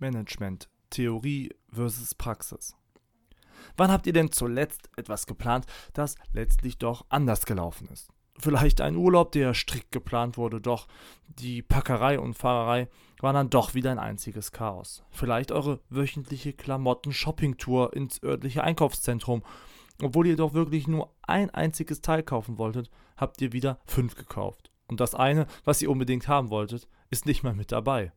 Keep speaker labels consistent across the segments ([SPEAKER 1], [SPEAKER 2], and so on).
[SPEAKER 1] Management, Theorie versus Praxis. Wann habt ihr denn zuletzt etwas geplant, das letztlich doch anders gelaufen ist? Vielleicht ein Urlaub, der strikt geplant wurde, doch die Packerei und Fahrerei waren dann doch wieder ein einziges Chaos. Vielleicht eure wöchentliche Klamotten-Shopping-Tour ins örtliche Einkaufszentrum. Obwohl ihr doch wirklich nur ein einziges Teil kaufen wolltet, habt ihr wieder fünf gekauft. Und das eine, was ihr unbedingt haben wolltet, ist nicht mehr mit dabei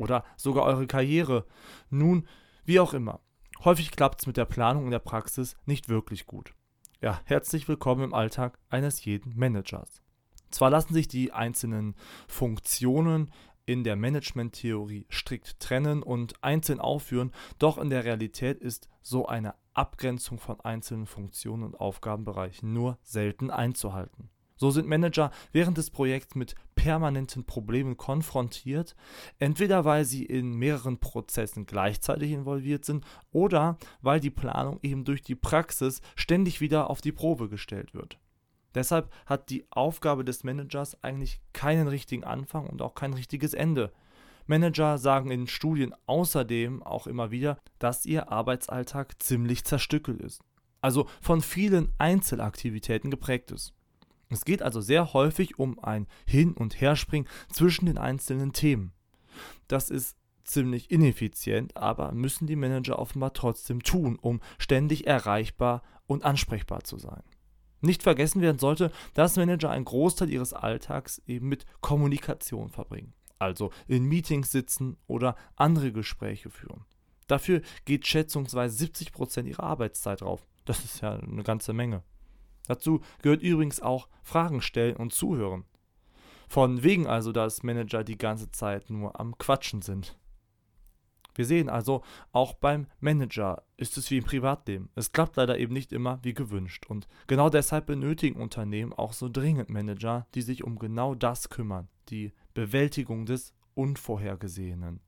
[SPEAKER 1] oder sogar eure Karriere. Nun, wie auch immer. Häufig klappt es mit der Planung in der Praxis nicht wirklich gut. Ja, herzlich willkommen im Alltag eines jeden Managers. Zwar lassen sich die einzelnen Funktionen in der Management-Theorie strikt trennen und einzeln aufführen, doch in der Realität ist so eine Abgrenzung von einzelnen Funktionen und Aufgabenbereichen nur selten einzuhalten. So sind Manager während des Projekts mit permanenten Problemen konfrontiert, entweder weil sie in mehreren Prozessen gleichzeitig involviert sind oder weil die Planung eben durch die Praxis ständig wieder auf die Probe gestellt wird. Deshalb hat die Aufgabe des Managers eigentlich keinen richtigen Anfang und auch kein richtiges Ende. Manager sagen in Studien außerdem auch immer wieder, dass ihr Arbeitsalltag ziemlich zerstückelt ist, also von vielen Einzelaktivitäten geprägt ist. Es geht also sehr häufig um ein Hin- und Herspringen zwischen den einzelnen Themen. Das ist ziemlich ineffizient, aber müssen die Manager offenbar trotzdem tun, um ständig erreichbar und ansprechbar zu sein. Nicht vergessen werden sollte, dass Manager einen Großteil ihres Alltags eben mit Kommunikation verbringen, also in Meetings sitzen oder andere Gespräche führen. Dafür geht schätzungsweise 70% ihrer Arbeitszeit drauf. Das ist ja eine ganze Menge. Dazu gehört übrigens auch Fragen stellen und zuhören. Von wegen also, dass Manager die ganze Zeit nur am Quatschen sind. Wir sehen also, auch beim Manager ist es wie im Privatleben. Es klappt leider eben nicht immer wie gewünscht. Und genau deshalb benötigen Unternehmen auch so dringend Manager, die sich um genau das kümmern, die Bewältigung des Unvorhergesehenen.